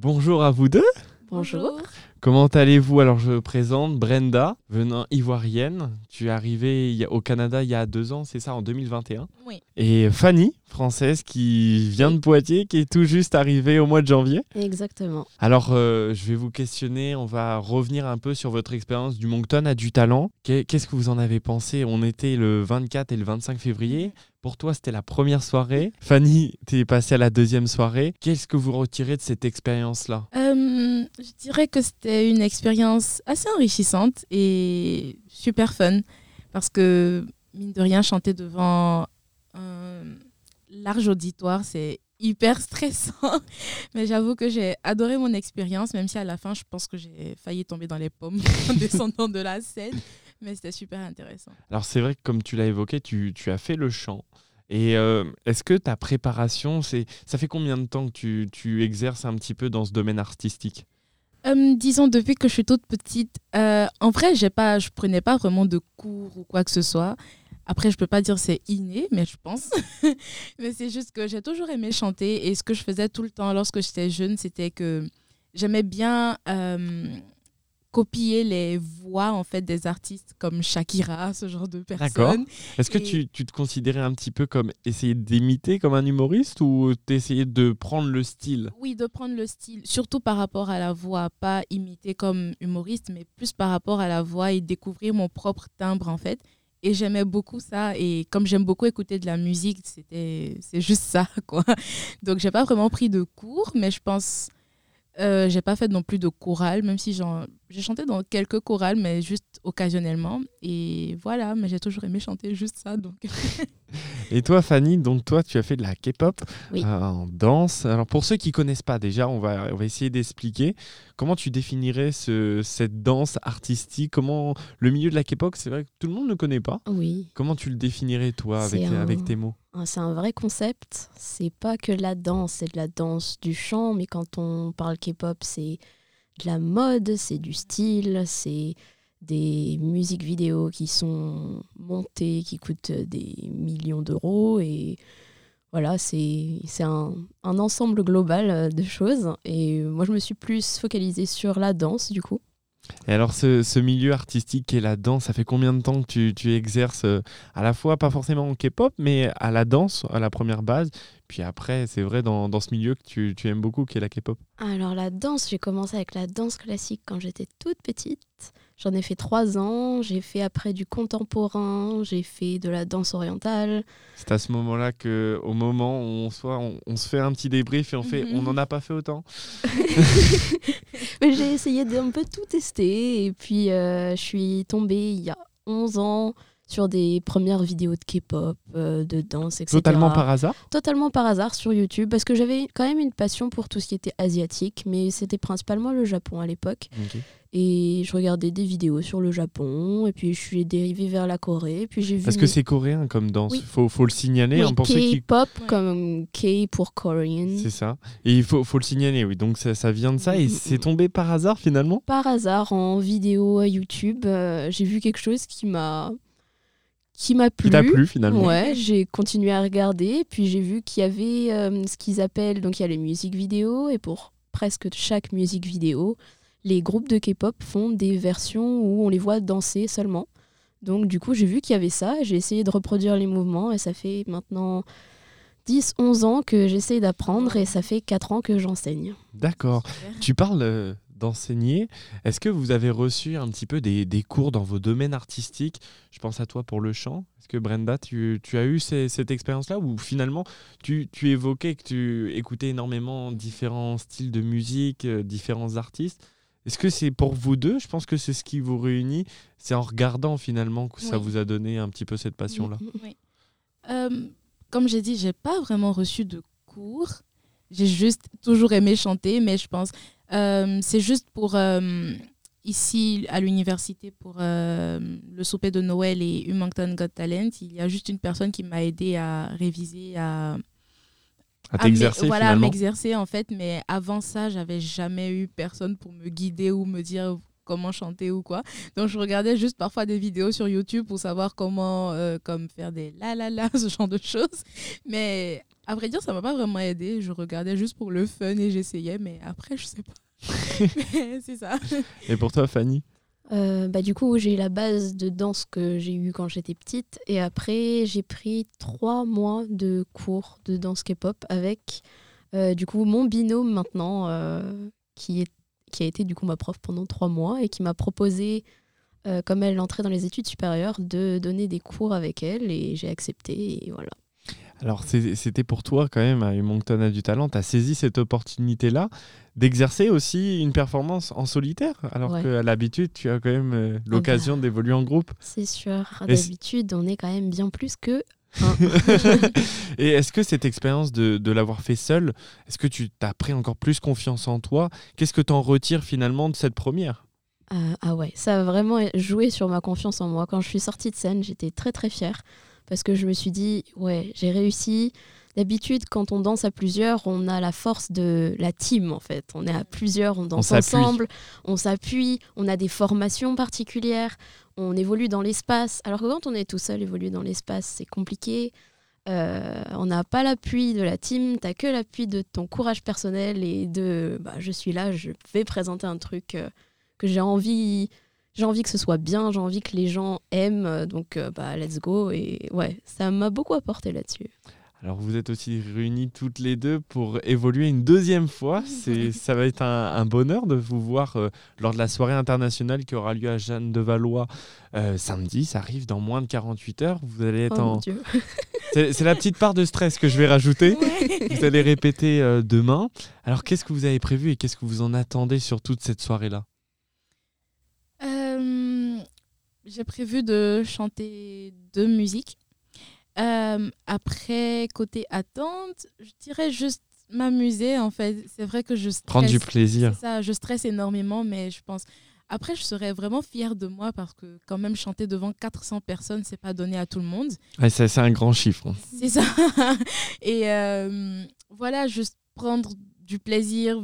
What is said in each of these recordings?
Bonjour à vous deux. Bonjour. Comment allez-vous? Alors je présente Brenda, venant ivoirienne. Tu es arrivée au Canada il y a deux ans, c'est ça, en 2021. Oui. Et Fanny, française, qui vient de Poitiers, qui est tout juste arrivée au mois de janvier. Exactement. Alors euh, je vais vous questionner, on va revenir un peu sur votre expérience du Moncton à du talent. Qu'est- Qu'est-ce que vous en avez pensé? On était le 24 et le 25 février. Pour toi, c'était la première soirée. Fanny, tu es passée à la deuxième soirée. Qu'est-ce que vous retirez de cette expérience-là? Euh, je dirais que c'était une expérience assez enrichissante et super fun parce que, mine de rien, chanter devant un large auditoire, c'est hyper stressant. Mais j'avoue que j'ai adoré mon expérience, même si à la fin, je pense que j'ai failli tomber dans les pommes en descendant de la scène. Mais c'était super intéressant. Alors c'est vrai que comme tu l'as évoqué, tu, tu as fait le chant. Et euh, est-ce que ta préparation, c'est ça fait combien de temps que tu, tu exerces un petit peu dans ce domaine artistique? Euh, disons, depuis que je suis toute petite, euh, en vrai, j'ai pas, je prenais pas vraiment de cours ou quoi que ce soit. Après, je peux pas dire que c'est inné, mais je pense. mais c'est juste que j'ai toujours aimé chanter et ce que je faisais tout le temps lorsque j'étais jeune, c'était que j'aimais bien euh, copier les voix en fait des artistes comme Shakira, ce genre de D'accord. personnes. Est-ce que tu, tu te considérais un petit peu comme essayer d'imiter comme un humoriste ou t'essayais de prendre le style? Oui, de prendre le style, surtout par rapport à la voix, pas imiter comme humoriste, mais plus par rapport à la voix et découvrir mon propre timbre en fait. Et j'aimais beaucoup ça. Et comme j'aime beaucoup écouter de la musique, c'était, c'est juste ça, quoi. Donc, j'ai pas vraiment pris de cours, mais je pense, euh, j'ai pas fait non plus de chorale, même si j'ai chanté dans quelques chorales, mais juste occasionnellement. Et voilà, mais j'ai toujours aimé chanter juste ça. Donc, Et toi, Fanny, donc toi, tu as fait de la K-pop Oui. euh, en danse. Alors pour ceux qui connaissent pas déjà, on va, on va essayer d'expliquer comment tu définirais ce, cette danse artistique? Comment le milieu de la K-pop, c'est vrai que tout le monde ne connaît pas. Oui, Comment tu le définirais toi avec, un- avec tes mots? c'est un vrai concept. C'est pas que la danse, c'est de la danse du chant, mais quand on parle K-pop, c'est de la mode, c'est du style, c'est des musiques vidéo qui sont montées, qui coûtent des millions d'euros et voilà, c'est c'est un, un ensemble global euh, de choses. Et moi, je me suis plus focalisée sur la danse, du coup. Et alors ce, ce milieu artistique qu'est la danse, ça fait combien de temps que tu, tu exerces euh, à la fois, pas forcément en K-pop, mais à la danse, à la première base? Puis après, c'est vrai, dans, dans ce milieu que tu, tu aimes beaucoup, qui est la K-pop. Alors la danse, j'ai commencé avec la danse classique quand j'étais toute petite. J'en ai fait trois ans. J'ai fait après du contemporain. J'ai fait de la danse orientale. C'est à ce moment-là que, au moment où on, soit, on, on se fait un petit débrief et on fait, Mhm. on n'en a pas fait autant. Mais j'ai essayé d'un peu tout tester. Et puis euh, je suis tombée il y a 11 ans sur des premières vidéos de K-pop, euh, de danse, etc. Totalement par hasard. Totalement par hasard sur YouTube parce que j'avais quand même une passion pour tout ce qui était asiatique, mais c'était principalement le Japon à l'époque. Et je regardais des vidéos sur le Japon, et puis je suis dérivée vers la Corée, puis j'ai vu. Parce que c'est coréen comme danse. Oui. Faut, faut le signaler oui, hein, pour ceux qui. K-pop comme K pour Korean. C'est ça. Et il faut, faut le signaler, oui. Donc ça, ça vient de ça et Mhm. c'est tombé par hasard finalement. Par hasard, en vidéo à YouTube, euh, j'ai vu quelque chose qui m'a qui m'a plu. Qui t'a plu finalement. Ouais, j'ai continué à regarder, puis j'ai vu qu'il y avait euh, ce qu'ils appellent, donc il y a les musiques vidéo, et pour presque chaque musique vidéo, les groupes de K-pop font des versions où on les voit danser seulement. Donc du coup, j'ai vu qu'il y avait ça, j'ai essayé de reproduire les mouvements, et ça fait maintenant 10-11 ans que j'essaye d'apprendre, et ça fait 4 ans que j'enseigne. D'accord. Tu parles euh, d'enseigner. Est-ce que vous avez reçu un petit peu des, des cours dans vos domaines artistiques? Je pense à toi pour le chant. Est-ce que Brenda, tu, tu as eu ces- cette expérience-là ou finalement tu, tu évoquais que tu écoutais énormément différents styles de musique, euh, différents artistes? Est-ce que c'est pour vous deux? Je pense que c'est ce qui vous réunit. C'est en regardant finalement que ça vous a donné un petit peu cette passion-là. Euh, comme j'ai dit, j'ai pas vraiment reçu de cours. J'ai juste toujours aimé chanter, mais je pense euh, c'est juste pour euh, ici à l'université pour euh, le souper de Noël et Humoncton Got Talent. Il y a juste une personne qui m'a aidé à réviser, à t'exercer voilà, à m'exercer en fait. Mais avant ça, j'avais jamais eu personne pour me guider ou me dire comment chanter ou quoi. Donc je regardais juste parfois des vidéos sur YouTube pour savoir comment euh, comme faire des la la la ce genre de choses. Mais À vrai dire, ça m'a pas vraiment aidé. Je regardais juste pour le fun et j'essayais, mais après, je sais pas. c'est ça. Et pour toi, Fanny euh, bah, du coup, j'ai la base de danse que j'ai eue quand j'étais petite. Et après, j'ai pris trois mois de cours de danse K-pop avec euh, du coup mon binôme maintenant, euh, qui, est, qui a été du coup ma prof pendant trois mois et qui m'a proposé, comme elle entrait dans les études supérieures, de donner des cours avec elle. Et j'ai accepté. Et voilà. Alors, c'était pour toi quand même, à Moncton a du talent, tu as saisi cette opportunité-là d'exercer aussi une performance en solitaire, alors qu'à l'habitude, tu as quand même euh, ah l'occasion bah, d'évoluer en groupe. C'est sûr, d'habitude, on est quand même bien plus que Et est-ce que cette expérience de, l'avoir fait seul, est-ce que tu t'as pris encore plus confiance en toi? Qu'est-ce que tu en retires finalement de cette première? Euh, Ah ouais, ça a vraiment joué sur ma confiance en moi. Quand je suis sortie de scène, j'étais très très fière parce que je me suis dit, ouais, j'ai réussi. D'habitude, quand on danse à plusieurs, on a la force de la team, en fait. On est à plusieurs, on danse ensemble, on s'appuie, on a des formations particulières, on évolue dans l'espace. Alors que quand on est tout seul, évoluer dans l'espace, c'est compliqué. Euh, on n'a pas l'appui de la team, t'as que l'appui de ton courage personnel et de bah, je suis là, je vais présenter un truc euh, que j'ai envie j'ai envie que ce soit bien, j'ai envie que les gens aiment, euh, donc euh, bah, let's go. Et ouais, ça m'a beaucoup apporté là-dessus. Alors vous êtes aussi réunis toutes les deux pour évoluer une deuxième fois. C'est, ça va être un, bonheur de vous voir euh, lors de la soirée internationale qui aura lieu à Jeanne de Valois samedi. Ça arrive dans moins de 48 heures. Vous allez être oh en. C'est, la petite part de stress que je vais rajouter. Vous allez répéter demain. Alors qu'est-ce que vous avez prévu et qu'est-ce que vous en attendez sur toute cette soirée-là? J'ai prévu de chanter deux musiques. Euh, après, côté attente, je dirais juste m'amuser en fait. C'est vrai que je stresse. Prendre du plaisir. Ça, je stresse énormément, mais je pense. Après, je serais vraiment fière de moi parce que quand même chanter devant 400 personnes, c'est pas donné à tout le monde. Ouais, c'est un grand chiffre. Hein. C'est ça. Et euh, voilà, juste prendre du plaisir,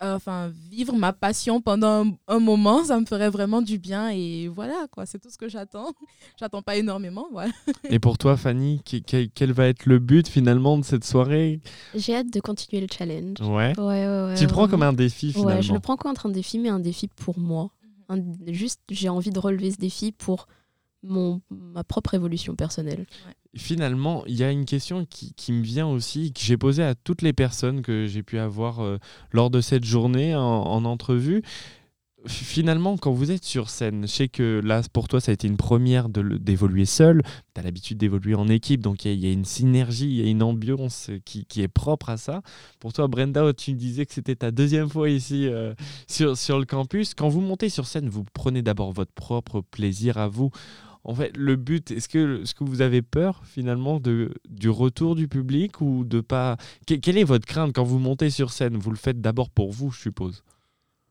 enfin vivre ma passion pendant un, moment, ça me ferait vraiment du bien et voilà quoi, c'est tout ce que j'attends. J'attends pas énormément, voilà. Et pour toi Fanny, quel, va être le but finalement de cette soirée? J'ai hâte de continuer le challenge. Ouais. ouais, ouais, tu le prends comme un défi finalement. Ouais, je le prends comme un défi mais un défi pour moi. juste j'ai envie de relever ce défi pour mon, ma propre évolution personnelle. Finalement, il y a une question qui, me vient aussi, que j'ai posée à toutes les personnes que j'ai pu avoir euh, lors de cette journée en, en entrevue. Finalement, quand vous êtes sur scène, je sais que là, pour toi, ça a été une première d'évoluer seul. Tu as l'habitude d'évoluer en équipe, donc il y, a une synergie, il y a une ambiance qui, est propre à ça. Pour toi, Brenda, tu disais que c'était ta deuxième fois ici euh, sur le campus. Quand vous montez sur scène, vous prenez d'abord votre propre plaisir à vous en fait, le but, est-ce que, que vous avez peur finalement de, du retour du public ou de pas. quelle est votre crainte quand vous montez sur scène? Vous le faites d'abord pour vous, je suppose.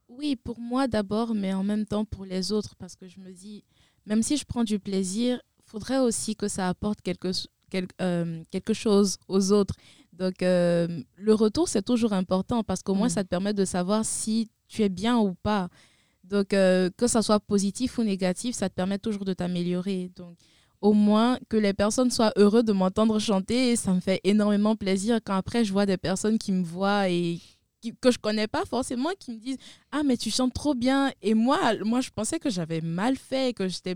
Oui, pour moi d'abord, mais en même temps pour les autres, parce que je me dis, même si je prends du plaisir, faudrait aussi que ça apporte quelque, quelque, euh, quelque chose aux autres. Donc, euh, le retour, c'est toujours important parce qu'au moins, mm. ça te permet de savoir si tu es bien ou pas. Donc, euh, que ça soit positif ou négatif, ça te permet toujours de t'améliorer. Donc, au moins que les personnes soient heureuses de m'entendre chanter, ça me fait énormément plaisir quand après je vois des personnes qui me voient et que je connais pas forcément qui me disent ah mais tu chantes trop bien et moi moi je pensais que j'avais mal fait que j'étais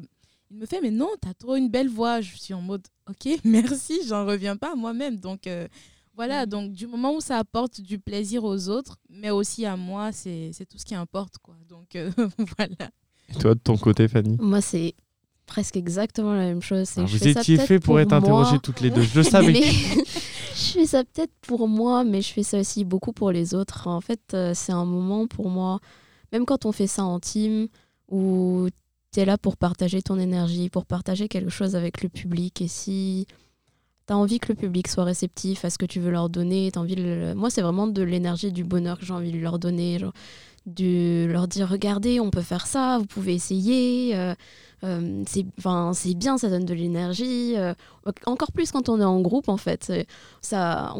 il me fait mais non tu as trop une belle voix je suis en mode ok merci j'en reviens pas moi-même donc euh, voilà, mm. donc du moment où ça apporte du plaisir aux autres, mais aussi à moi, c'est tout ce qui importe. Quoi. Donc euh, voilà. Et toi, de ton côté, Fanny? Moi, c'est presque exactement la même chose. Ah, vous étiez fait pour, être interrogés toutes les deux, je le savais. je fais ça peut-être pour moi, mais je fais ça aussi beaucoup pour les autres. En fait, euh, c'est un moment pour moi, même quand on fait ça en team, où tu es là pour partager ton énergie, pour partager quelque chose avec le public. Et si envie que le public soit réceptif à ce que tu veux leur donner. envie Moi, c'est vraiment de l'énergie, du bonheur que j'ai envie de leur donner. De leur dire regardez, on peut faire ça, vous pouvez essayer. Euh, euh, c'est bien, ça donne de l'énergie. Euh, encore plus quand on est en groupe, en fait. Ça,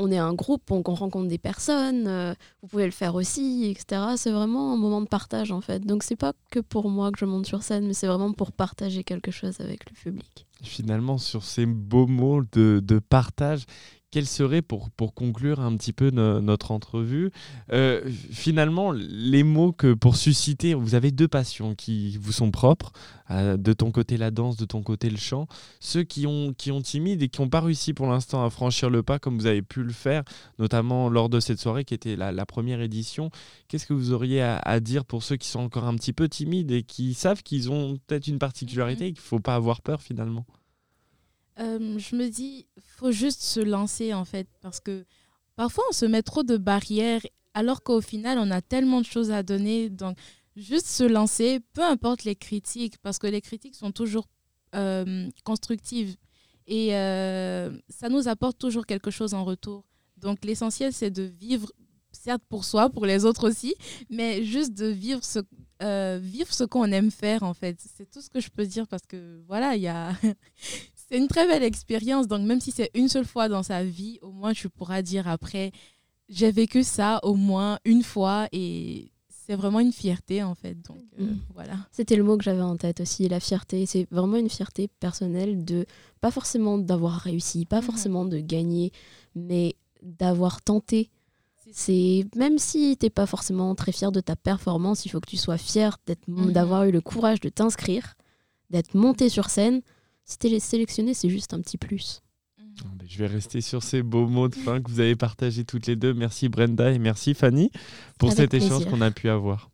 on est un groupe, on, on rencontre des personnes, vous pouvez le faire aussi, etc. C'est vraiment un moment de partage, en fait. Donc, c'est pas que pour moi que je monte sur scène, mais c'est vraiment pour partager quelque chose avec le public finalement sur ces beaux mots de, partage. Quels seraient, pour, pour conclure un petit peu notre entrevue, euh, finalement, les mots que pour susciter, vous avez deux passions qui vous sont propres, euh, de ton côté la danse, de ton côté le chant. Ceux qui ont, qui ont timide et qui n'ont pas réussi pour l'instant à franchir le pas comme vous avez pu le faire, notamment lors de cette soirée qui était la, première édition, qu'est-ce que vous auriez à, dire pour ceux qui sont encore un petit peu timides et qui savent qu'ils ont peut-être une particularité et qu'il ne faut pas avoir peur finalement? Euh, je me dis, faut juste se lancer en fait, parce que parfois on se met trop de barrières, alors qu'au final on a tellement de choses à donner. Donc, juste se lancer, peu importe les critiques, parce que les critiques sont toujours euh, constructives et euh, ça nous apporte toujours quelque chose en retour. Donc, l'essentiel c'est de vivre, certes pour soi, pour les autres aussi, mais juste de vivre ce, vivre ce qu'on aime faire en fait. C'est tout ce que je peux dire parce que voilà, il y a c'est une très belle expérience. Donc, même si c'est une seule fois dans sa vie, au moins, tu pourras dire après, j'ai vécu ça au moins une fois et c'est vraiment une fierté, en fait. Donc, euh, mm. voilà. C'était le mot que j'avais en tête aussi, la fierté. C'est vraiment une fierté personnelle de, pas forcément d'avoir réussi, pas mm-hmm. forcément de gagner, mais d'avoir tenté. C'est même si tu n'es pas forcément très fier de ta performance, il faut que tu sois fier mm-hmm. d'avoir eu le courage de t'inscrire, d'être monté sur scène si tu sélectionné, c'est juste un petit plus. Mm. Je vais rester sur ces beaux mots de fin que vous avez partagés toutes les deux. Merci Brenda et merci Fanny pour cet échange qu'on a pu avoir.